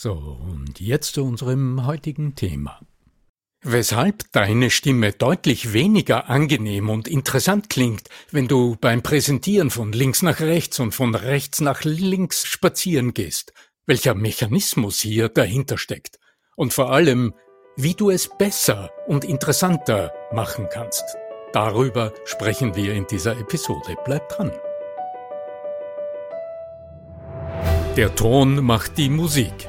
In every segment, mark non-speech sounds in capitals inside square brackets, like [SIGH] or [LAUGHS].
So, und jetzt zu unserem heutigen Thema. Weshalb deine Stimme deutlich weniger angenehm und interessant klingt, wenn du beim Präsentieren von links nach rechts und von rechts nach links spazieren gehst, welcher Mechanismus hier dahinter steckt und vor allem, wie du es besser und interessanter machen kannst. Darüber sprechen wir in dieser Episode. Bleib dran. Der Ton macht die Musik.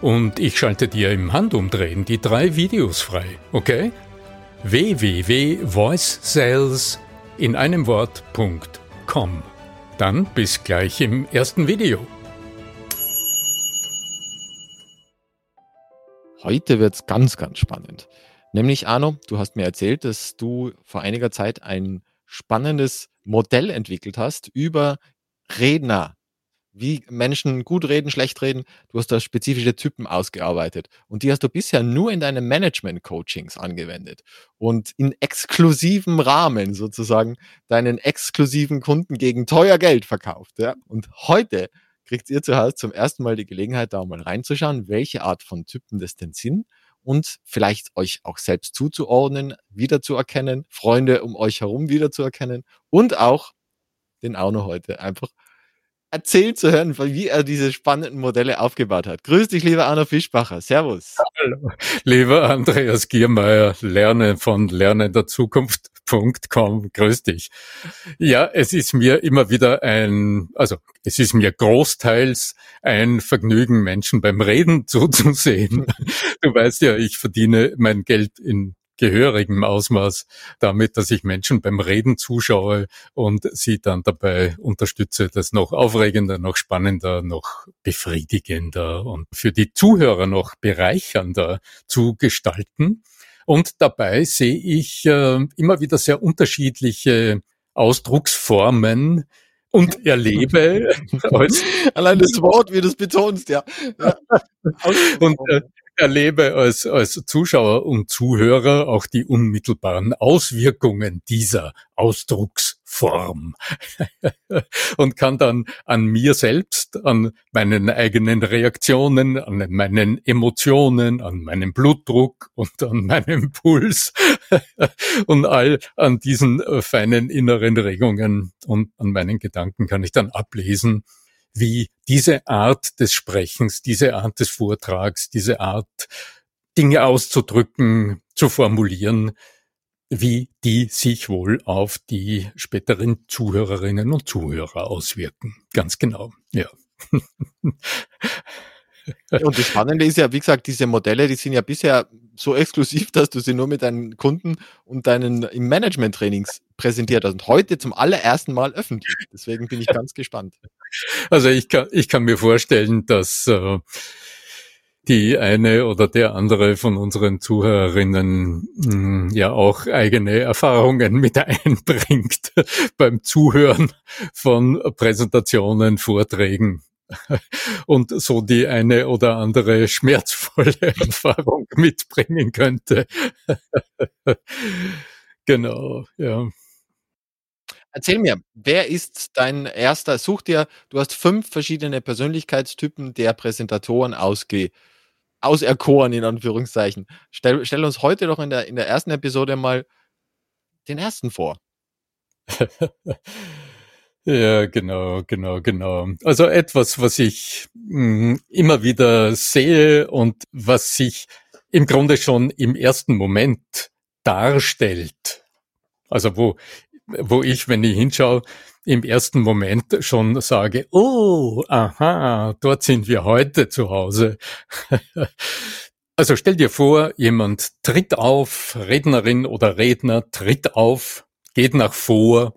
und ich schalte dir im Handumdrehen die drei Videos frei, okay? www.voicesales in einem Wort.com. Dann bis gleich im ersten Video. Heute wird's ganz, ganz spannend. Nämlich, Arno, du hast mir erzählt, dass du vor einiger Zeit ein spannendes Modell entwickelt hast über Redner, wie Menschen gut reden, schlecht reden. Du hast da spezifische Typen ausgearbeitet und die hast du bisher nur in deinen Management-Coachings angewendet und in exklusivem Rahmen sozusagen deinen exklusiven Kunden gegen teuer Geld verkauft. Ja? Und heute kriegt ihr zu Hause zum ersten Mal die Gelegenheit, da mal reinzuschauen, welche Art von Typen das denn sind und vielleicht euch auch selbst zuzuordnen, wiederzuerkennen, Freunde um euch herum wiederzuerkennen und auch den Auno heute einfach erzählt zu hören, wie er diese spannenden Modelle aufgebaut hat. Grüß dich, lieber Arno Fischbacher. Servus. Hallo, lieber Andreas Giermeier, lerne von lernenderzukunft.com. Grüß dich. Ja, es ist mir immer wieder ein, also es ist mir großteils ein Vergnügen, Menschen beim Reden [LAUGHS] zuzusehen. Du weißt ja, ich verdiene mein Geld in gehörigem Ausmaß damit, dass ich Menschen beim Reden zuschaue und sie dann dabei unterstütze, das noch aufregender, noch spannender, noch befriedigender und für die Zuhörer noch bereichernder zu gestalten. Und dabei sehe ich äh, immer wieder sehr unterschiedliche Ausdrucksformen, und erlebe [LAUGHS] als allein das Wort, wie du es betonst, ja. ja. [LAUGHS] und äh, erlebe als, als Zuschauer und Zuhörer auch die unmittelbaren Auswirkungen dieser Ausdrucksform. [LAUGHS] Und kann dann an mir selbst, an meinen eigenen Reaktionen, an meinen Emotionen, an meinem Blutdruck und an meinem [LAUGHS] Puls [LAUGHS] und all an diesen äh, feinen inneren Regungen und an meinen Gedanken kann ich dann ablesen, wie diese Art des Sprechens, diese Art des Vortrags, diese Art Dinge auszudrücken, zu formulieren, wie die sich wohl auf die späteren Zuhörerinnen und Zuhörer auswirken. Ganz genau, ja. [LAUGHS] Und das Spannende ist ja, wie gesagt, diese Modelle, die sind ja bisher so exklusiv, dass du sie nur mit deinen Kunden und deinen im Management-Trainings präsentiert hast. Und heute zum allerersten Mal öffentlich. Deswegen bin ich [LAUGHS] ganz gespannt. Also ich kann, ich kann mir vorstellen, dass äh, die eine oder der andere von unseren Zuhörerinnen mh, hm, ja auch eigene Erfahrungen mit [LAUGHS] einbringt beim Zuhören von Präsentationen, Vorträgen [LAUGHS] und so die eine oder andere schmerzvolle Erfahrung mitbringen könnte. genau, ja. Erzähl mir, wer ist dein erster? Such dir, du hast fünf verschiedene Persönlichkeitstypen der Präsentatoren ausge, auserkoren, in Anführungszeichen. Stell, stell uns heute doch in der, in der ersten Episode mal den ersten vor. [LAUGHS] Ja, genau, genau, genau. Also etwas, was ich mh, hm, immer wieder sehe und was sich im Grunde schon im ersten Moment darstellt. Also wo, wo ich, wenn ich hinschaue, im ersten Moment schon sage, oh, aha, dort sind wir heute zu Hause. [LAUGHS] also stell dir vor, jemand tritt auf, Rednerin oder Redner tritt auf, geht nach vor,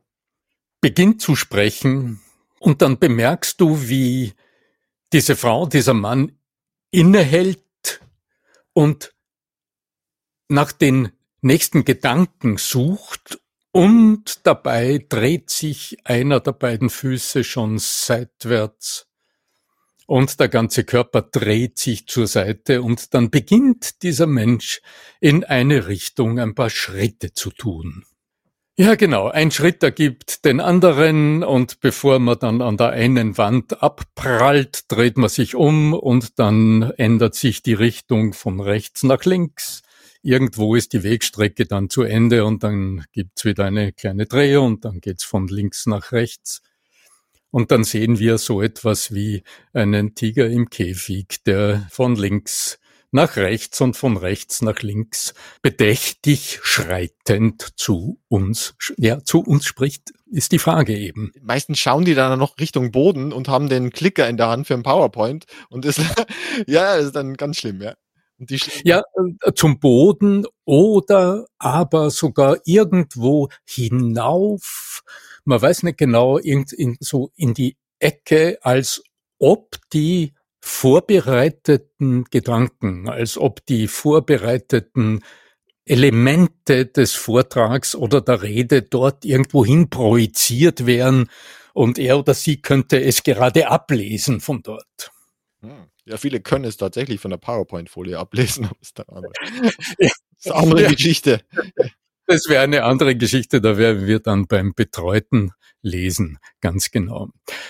beginnt zu sprechen und dann bemerkst du, wie diese Frau, dieser Mann innehält und nach den nächsten Gedanken sucht und dabei dreht sich einer der beiden Füße schon seitwärts und der ganze Körper dreht sich zur Seite und dann beginnt dieser Mensch in eine Richtung ein paar Schritte zu tun. Ja, genau. Ein Schritt ergibt den anderen und bevor man dann an der einen Wand abprallt, dreht man sich um und dann ändert sich die Richtung von rechts nach links. Irgendwo ist die Wegstrecke dann zu Ende und dann gibt's wieder eine kleine Drehung und dann geht's von links nach rechts. Und dann sehen wir so etwas wie einen Tiger im Käfig, der von links nach rechts und von rechts nach links bedächtig schreitend zu uns, ja, zu uns spricht, ist die Frage eben. Meistens schauen die dann noch Richtung Boden und haben den Klicker in der Hand für ein PowerPoint und das, [LAUGHS] ja, ist dann ganz schlimm, ja. Ja, äh, zum Boden oder aber sogar irgendwo hinauf. Man weiß nicht genau, irgend in, so in die Ecke, als ob die vorbereiteten Gedanken, als ob die vorbereiteten Elemente des Vortrags oder der Rede dort irgendwohin projiziert wären und er oder sie könnte es gerade ablesen von dort. Hm. Ja, viele können es tatsächlich von der PowerPoint-Folie ablesen, [LAUGHS] aber ist, dann andere. ist eine andere Geschichte. Das wäre eine andere Geschichte, da werden wir dann beim betreuten Lesen, ganz genau.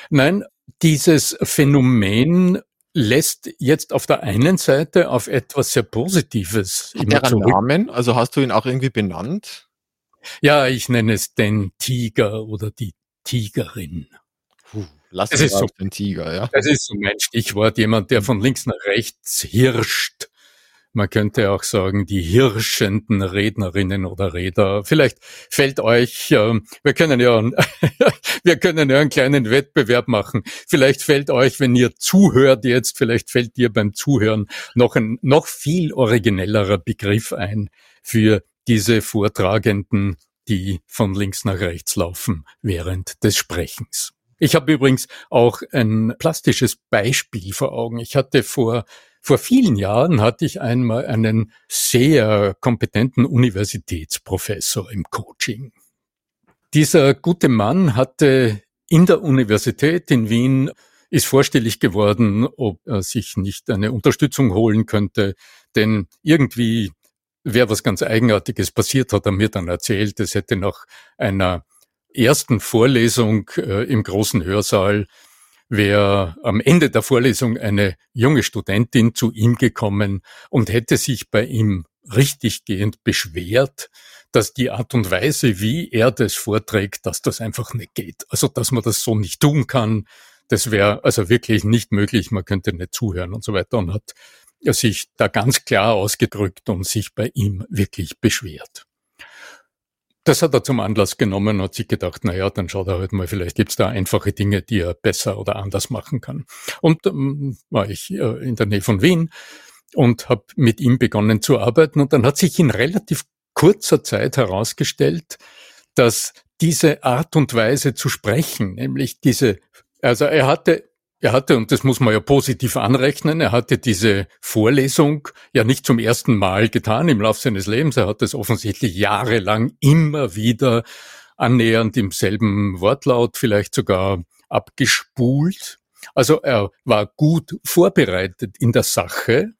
Nein, dieses Phänomen lässt jetzt auf der einen Seite auf etwas sehr Positives Hat immer zurück. Namen? Also hast du ihn auch irgendwie benannt? Ja, ich nenne es den Tiger oder die Tigerin. Puh, lass es so, den Tiger, ja. Das ist so mein Stichwort. Jemand, der von links nach rechts hirscht man könnte auch sagen, die hirschenden Rednerinnen oder Redner. Vielleicht fällt euch, äh, wir können ja, [LAUGHS] wir können ja einen kleinen Wettbewerb machen. Vielleicht fällt euch, wenn ihr zuhört jetzt, vielleicht fällt dir beim Zuhören noch ein noch viel originellerer Begriff ein für diese Vortragenden, die von links nach rechts laufen während des Sprechens. Ich habe übrigens auch ein plastisches Beispiel vor Augen. Ich hatte vor vor vielen Jahren hatte ich einmal einen sehr kompetenten Universitätsprofessor im Coaching. Dieser gute Mann hatte in der Universität in Wien ist vorstellig geworden, ob er sich nicht eine Unterstützung holen könnte, denn irgendwie wäre was ganz Eigenartiges passiert, hat er mir dann erzählt. Es hätte nach einer ersten Vorlesung äh, im großen Hörsaal wäre am Ende der Vorlesung eine junge Studentin zu ihm gekommen und hätte sich bei ihm richtiggehend beschwert, dass die Art und Weise, wie er das vorträgt, dass das einfach nicht geht. Also, dass man das so nicht tun kann, das wäre also wirklich nicht möglich, man könnte nicht zuhören und so weiter und hat sich da ganz klar ausgedrückt und sich bei ihm wirklich beschwert. Das hat er zum Anlass genommen und hat sich gedacht, na ja, dann schaut er halt mal, vielleicht gibt's da einfache Dinge, die er besser oder anders machen kann. Und ähm, war ich äh, in der Nähe von Wien und habe mit ihm begonnen zu arbeiten und dann hat sich in relativ kurzer Zeit herausgestellt, dass diese Art und Weise zu sprechen, nämlich diese, also er hatte Er hatte, und das muss man ja positiv anrechnen, er hatte diese Vorlesung ja nicht zum ersten Mal getan im Laufe seines Lebens. Er hat es offensichtlich jahrelang immer wieder annähernd im selben Wortlaut, vielleicht sogar abgespult. Also er war gut vorbereitet in der Sache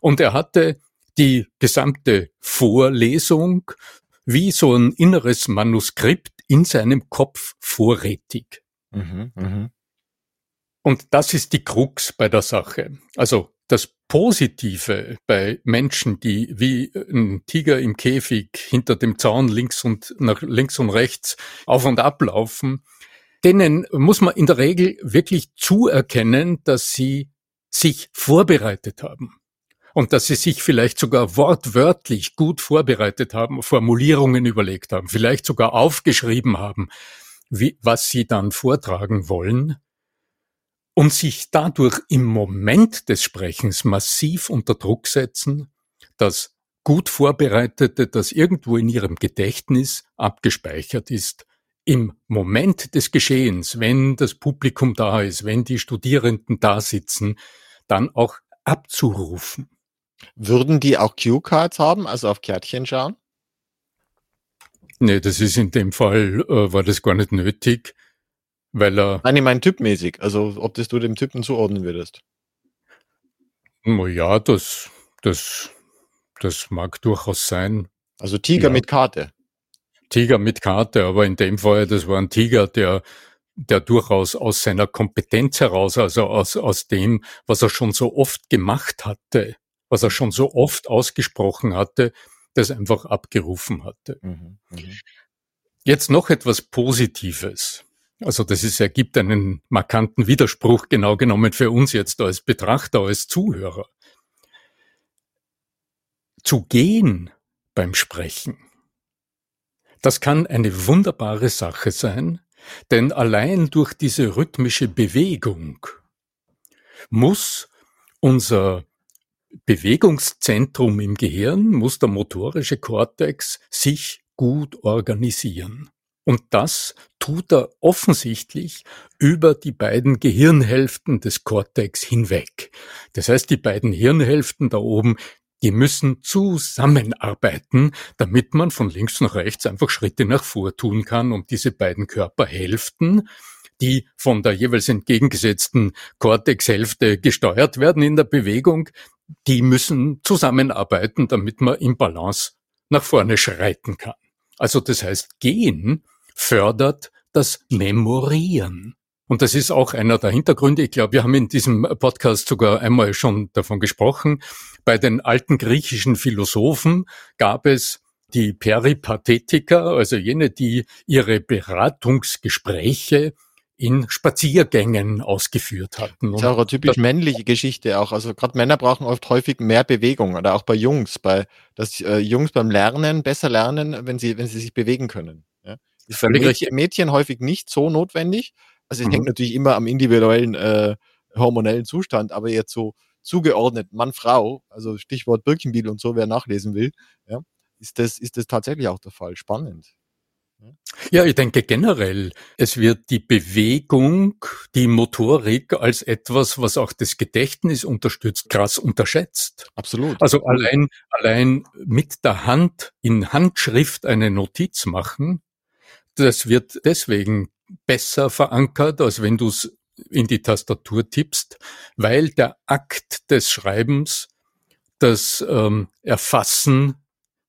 und er hatte die gesamte Vorlesung wie so ein inneres Manuskript in seinem Kopf vorrätig. Mhm, mh. Und das ist die Krux bei der Sache. Also das Positive bei Menschen, die wie ein Tiger im Käfig hinter dem Zaun links und nach links und rechts auf und ab laufen, denen muss man in der Regel wirklich zuerkennen, dass sie sich vorbereitet haben und dass sie sich vielleicht sogar wortwörtlich gut vorbereitet haben, Formulierungen überlegt haben, vielleicht sogar aufgeschrieben haben, wie, was sie dann vortragen wollen und sich dadurch im Moment des Sprechens massiv unter Druck setzen, dass gut Vorbereitete, das irgendwo in ihrem Gedächtnis abgespeichert ist, im Moment des Geschehens, wenn das Publikum da ist, wenn die Studierenden da sitzen, dann auch abzurufen. Würden die auch Cue-Cards haben, also auf Kärtchen schauen? Nee, das ist in dem Fall, äh, war das gar nicht nötig. Weil er. Nein, ich meine typmäßig. Also, ob das du dem Typen zuordnen würdest. Ja, das, das, das mag durchaus sein. Also Tiger ja. mit Karte. Tiger mit Karte, aber in dem Fall, das war ein Tiger, der, der durchaus aus seiner Kompetenz heraus, also aus, aus dem, was er schon so oft gemacht hatte, was er schon so oft ausgesprochen hatte, das einfach abgerufen hatte. Mhm, mh. Jetzt noch etwas Positives. Also das ist, ergibt einen markanten Widerspruch genau genommen für uns jetzt als Betrachter, als Zuhörer. Zu gehen beim Sprechen, das kann eine wunderbare Sache sein, denn allein durch diese rhythmische Bewegung muss unser Bewegungszentrum im Gehirn, muss der motorische Kortex sich gut organisieren. Und das tut er offensichtlich über die beiden Gehirnhälften des Kortex hinweg. Das heißt, die beiden Hirnhälften da oben, die müssen zusammenarbeiten, damit man von links nach rechts einfach Schritte nach vor tun kann, um diese beiden Körperhälften, die von der jeweils entgegengesetzten Cortexhälfte gesteuert werden in der Bewegung, die müssen zusammenarbeiten, damit man im Balance nach vorne schreiten kann. Also das heißt, gehen fördert das Memorieren. Und das ist auch einer der Hintergründe. Ich glaube, wir haben in diesem Podcast sogar einmal schon davon gesprochen. Bei den alten griechischen Philosophen gab es die Peripathetiker, also jene, die ihre Beratungsgespräche in Spaziergängen ausgeführt hatten. Das ist auch eine typisch männliche Geschichte auch. Also gerade Männer brauchen oft häufig mehr Bewegung oder auch bei Jungs, bei dass äh, Jungs beim Lernen besser lernen, wenn sie wenn sie sich bewegen können. Ja? Ist für Mädchen, Mädchen häufig nicht so notwendig. Also es mhm. hängt natürlich immer am individuellen äh, hormonellen Zustand, aber jetzt so zugeordnet Mann-Frau, also Stichwort Birkenbiel und so, wer nachlesen will, ja, ist das, ist das tatsächlich auch der Fall. Spannend. Ja, ich denke generell, es wird die Bewegung, die Motorik als etwas, was auch das Gedächtnis unterstützt, krass unterschätzt. Absolut. Also allein, allein mit der Hand in Handschrift eine Notiz machen, das wird deswegen besser verankert, als wenn du es in die Tastatur tippst, weil der Akt des Schreibens das ähm, Erfassen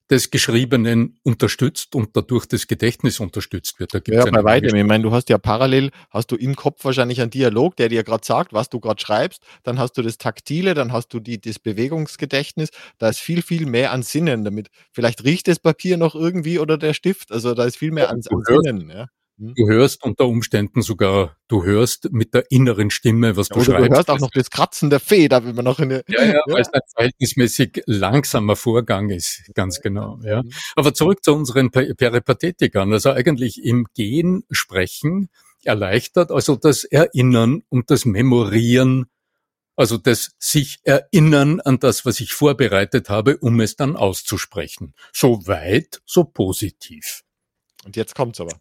des Geschriebenen unterstützt und dadurch das Gedächtnis unterstützt wird. Ja, bei weitem. Ich meine, du hast ja parallel, hast du im Kopf wahrscheinlich einen Dialog, der dir gerade sagt, was du gerade schreibst, dann hast du das Taktile, dann hast du die, das Bewegungsgedächtnis, da ist viel, viel mehr an Sinnen damit. Vielleicht riecht das Papier noch irgendwie oder der Stift, also da ist viel mehr an, an Sinnen. Ja. Hm? Du hörst unter Umständen sogar, du hörst mit der inneren Stimme, was ja, du schreibst. Du hörst auch noch das Kratzen der Feder, wenn man noch in Ja, ja, [LAUGHS] ja. weil es ein verhältnismäßig langsamer Vorgang ist, ganz genau. Ja. Mhm. Aber zurück zu unseren Peripathetikern. Also eigentlich im Gehen sprechen erleichtert also das Erinnern und das Memorieren, also das sich erinnern an das, was ich vorbereitet habe, um es dann auszusprechen. So weit, so positiv. Und jetzt kommt's aber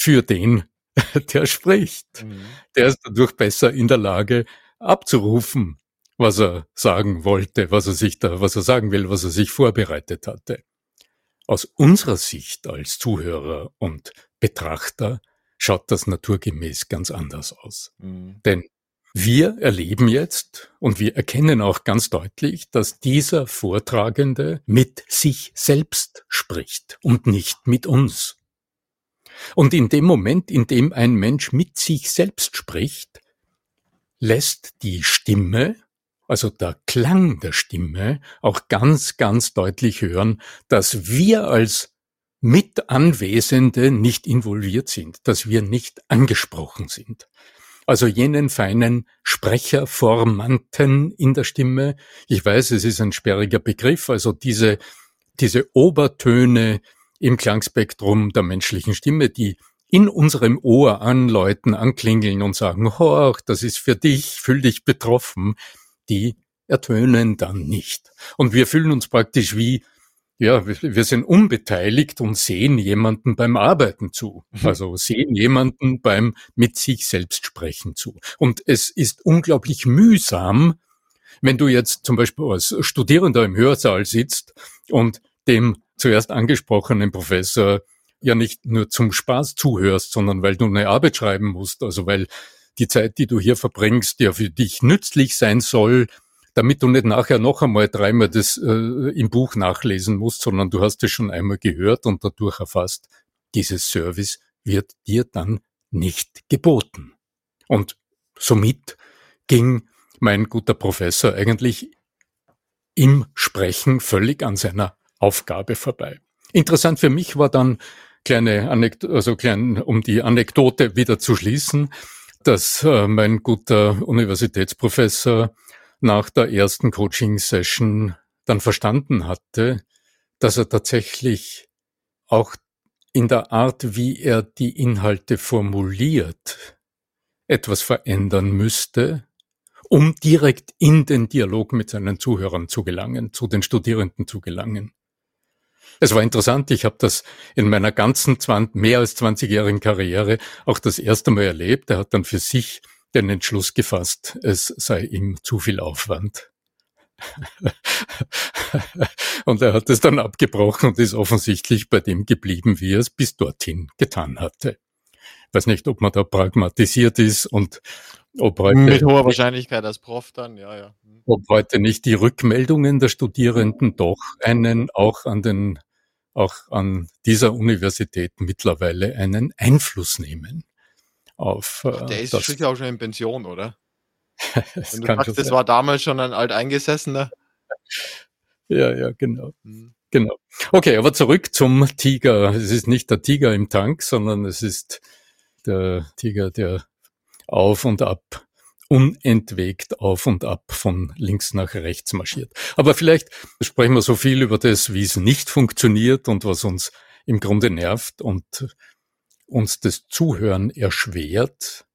für den, [LAUGHS] der spricht. Mhm. Der ist dadurch besser in der Lage abzurufen, was er sagen wollte, was er sich da, was er sagen will, was er sich vorbereitet hatte. Aus unserer Sicht als Zuhörer und Betrachter schaut das naturgemäß ganz anders aus. Mhm. Denn wir erleben jetzt und wir erkennen auch ganz deutlich, dass dieser Vortragende mit sich selbst spricht und nicht mit uns. Und in dem Moment, in dem ein Mensch mit sich selbst spricht, lässt die Stimme, also der Klang der Stimme, auch ganz, ganz deutlich hören, dass wir als Mitanwesende nicht involviert sind, dass wir nicht angesprochen sind. Also jenen feinen Sprecherformanten in der Stimme. Ich weiß, es ist ein sperriger Begriff, also diese, diese Obertöne, im Klangspektrum der menschlichen Stimme, die in unserem Ohr anläuten, anklingeln und sagen, horch, das ist für dich, fühl dich betroffen, die ertönen dann nicht. Und wir fühlen uns praktisch wie, ja, wir sind unbeteiligt und sehen jemanden beim Arbeiten zu. Mhm. Also sehen jemanden beim mit sich selbst sprechen zu. Und es ist unglaublich mühsam, wenn du jetzt zum Beispiel als Studierender im Hörsaal sitzt und dem zuerst angesprochenen Professor ja nicht nur zum Spaß zuhörst, sondern weil du eine Arbeit schreiben musst, also weil die Zeit, die du hier verbringst, ja für dich nützlich sein soll, damit du nicht nachher noch einmal dreimal das äh, im Buch nachlesen musst, sondern du hast es schon einmal gehört und dadurch erfasst. Dieses Service wird dir dann nicht geboten. Und somit ging mein guter Professor eigentlich im Sprechen völlig an seiner Aufgabe vorbei. Interessant für mich war dann kleine Anekdote, also klein, um die Anekdote wieder zu schließen, dass äh, mein guter Universitätsprofessor nach der ersten Coaching-Session dann verstanden hatte, dass er tatsächlich auch in der Art, wie er die Inhalte formuliert, etwas verändern müsste, um direkt in den Dialog mit seinen Zuhörern zu gelangen, zu den Studierenden zu gelangen. Es war interessant, ich habe das in meiner ganzen 20, mehr als 20-jährigen Karriere auch das erste Mal erlebt. Er hat dann für sich den Entschluss gefasst, es sei ihm zu viel Aufwand. [LAUGHS] und er hat es dann abgebrochen und ist offensichtlich bei dem geblieben, wie er es bis dorthin getan hatte. Ich weiß nicht, ob man da pragmatisiert ist und ob heute, mit hoher Wahrscheinlichkeit als Prof dann, ja, ja. Ob heute nicht die Rückmeldungen der Studierenden doch einen auch an den auch an dieser Universität mittlerweile einen Einfluss nehmen auf. Äh, der ist das auch schon in Pension, oder? [LAUGHS] das, Wenn du sagst, das war damals schon ein alteingesessener. ja, ja, genau. Mhm. Genau. Okay, aber zurück zum Tiger. Es ist nicht der Tiger im Tank, sondern es ist der Tiger, der auf und ab unentwegt auf und ab von links nach rechts marschiert. Aber vielleicht sprechen wir so viel über das, wie es nicht funktioniert und was uns im Grunde nervt und uns das Zuhören erschwert.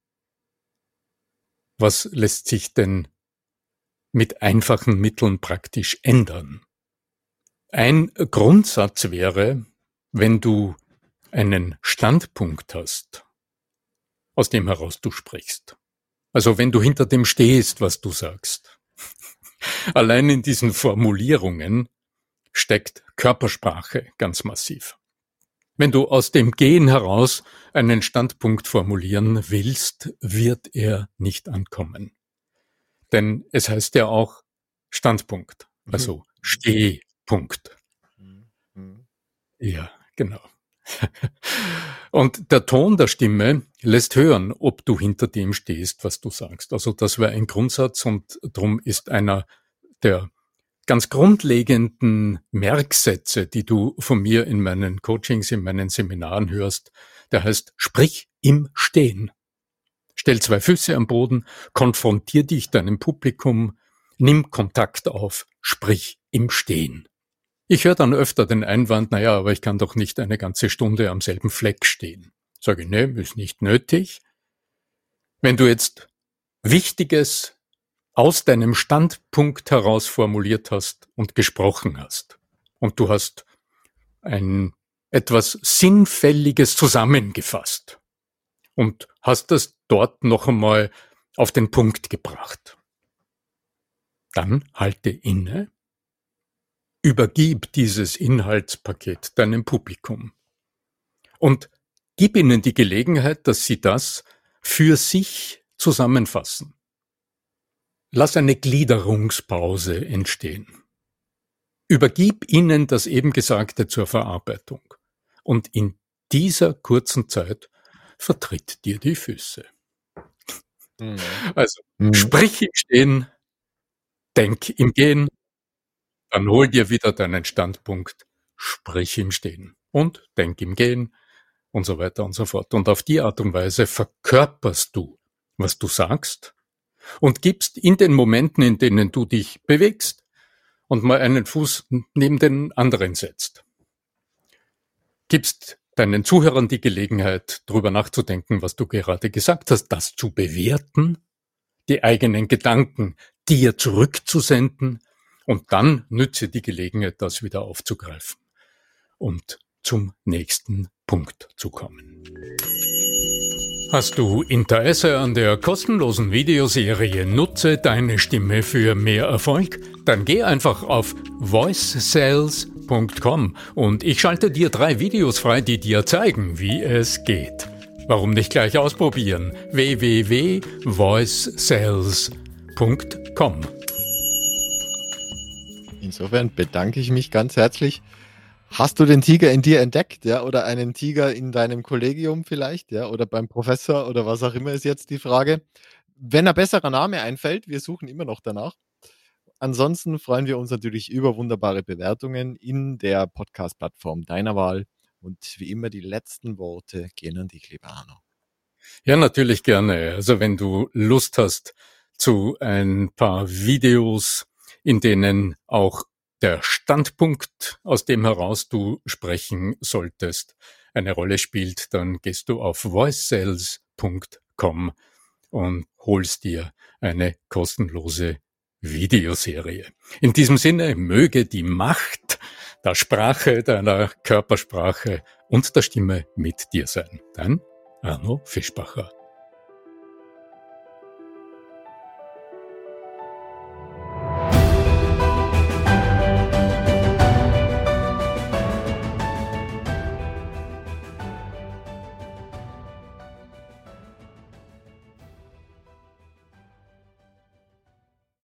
Was lässt sich denn mit einfachen Mitteln praktisch ändern? Ein Grundsatz wäre, wenn du einen Standpunkt hast, aus dem heraus du sprichst, also wenn du hinter dem stehst, was du sagst. [LAUGHS] Allein in diesen Formulierungen steckt Körpersprache ganz massiv. Wenn du aus dem Gehen heraus einen Standpunkt formulieren willst, wird er nicht ankommen. Denn es heißt ja auch Standpunkt, also mhm. Stehpunkt. Mhm. Ja, genau. [LAUGHS] Und der Ton der Stimme lässt hören, ob du hinter dem stehst, was du sagst. Also das wäre ein Grundsatz und drum ist einer der ganz grundlegenden Merksätze, die du von mir in meinen Coachings, in meinen Seminaren hörst, der heißt, sprich im Stehen. Stell zwei Füße am Boden, konfrontier dich deinem Publikum, nimm Kontakt auf, sprich im Stehen. Ich höre dann öfter den Einwand, naja, aber ich kann doch nicht eine ganze Stunde am selben Fleck stehen. Sage ich, ne, ist nicht nötig. Wenn du jetzt Wichtiges aus deinem Standpunkt heraus formuliert hast und gesprochen hast und du hast ein etwas Sinnfälliges zusammengefasst und hast das dort noch einmal auf den Punkt gebracht. Dann halte inne, übergib dieses Inhaltspaket deinem Publikum und gib ihnen die Gelegenheit, dass sie das für sich zusammenfassen. Lass eine Gliederungspause entstehen. Übergib ihnen das eben Gesagte zur Verarbeitung. Und in dieser kurzen Zeit vertritt dir die Füße. Mhm. Also, mhm. sprich im Stehen, denk im Gehen, dann hol dir wieder deinen Standpunkt, sprich im Stehen und denk im Gehen und so weiter und so fort. Und auf die Art und Weise verkörperst du, was du sagst und gibst in den Momenten, in denen du dich bewegst und mal einen Fuß neben den anderen setzt, gibst deinen Zuhörern die Gelegenheit, darüber nachzudenken, was du gerade gesagt hast, das zu bewerten, die eigenen Gedanken dir zurückzusenden und dann nütze die Gelegenheit, das wieder aufzugreifen und zum nächsten Punkt zu kommen. Hast du Interesse an der kostenlosen Videoserie Nutze deine Stimme für mehr Erfolg? Dann geh einfach auf voicesales.com und ich schalte dir drei Videos frei, die dir zeigen, wie es geht. Warum nicht gleich ausprobieren? www.voicesales.com Insofern bedanke ich mich ganz herzlich Hast du den Tiger in dir entdeckt, ja, oder einen Tiger in deinem Kollegium vielleicht, ja, oder beim Professor oder was auch immer ist jetzt die Frage. Wenn ein besserer Name einfällt, wir suchen immer noch danach. Ansonsten freuen wir uns natürlich über wunderbare Bewertungen in der Podcast-Plattform deiner Wahl. Und wie immer die letzten Worte gehen an dich, lieber Arno. Ja, natürlich gerne. Also wenn du Lust hast zu ein paar Videos, in denen auch der Standpunkt, aus dem heraus du sprechen solltest, eine Rolle spielt, dann gehst du auf voicesales.com und holst dir eine kostenlose Videoserie. In diesem Sinne möge die Macht der Sprache, deiner Körpersprache und der Stimme mit dir sein. Dein Arno Fischbacher.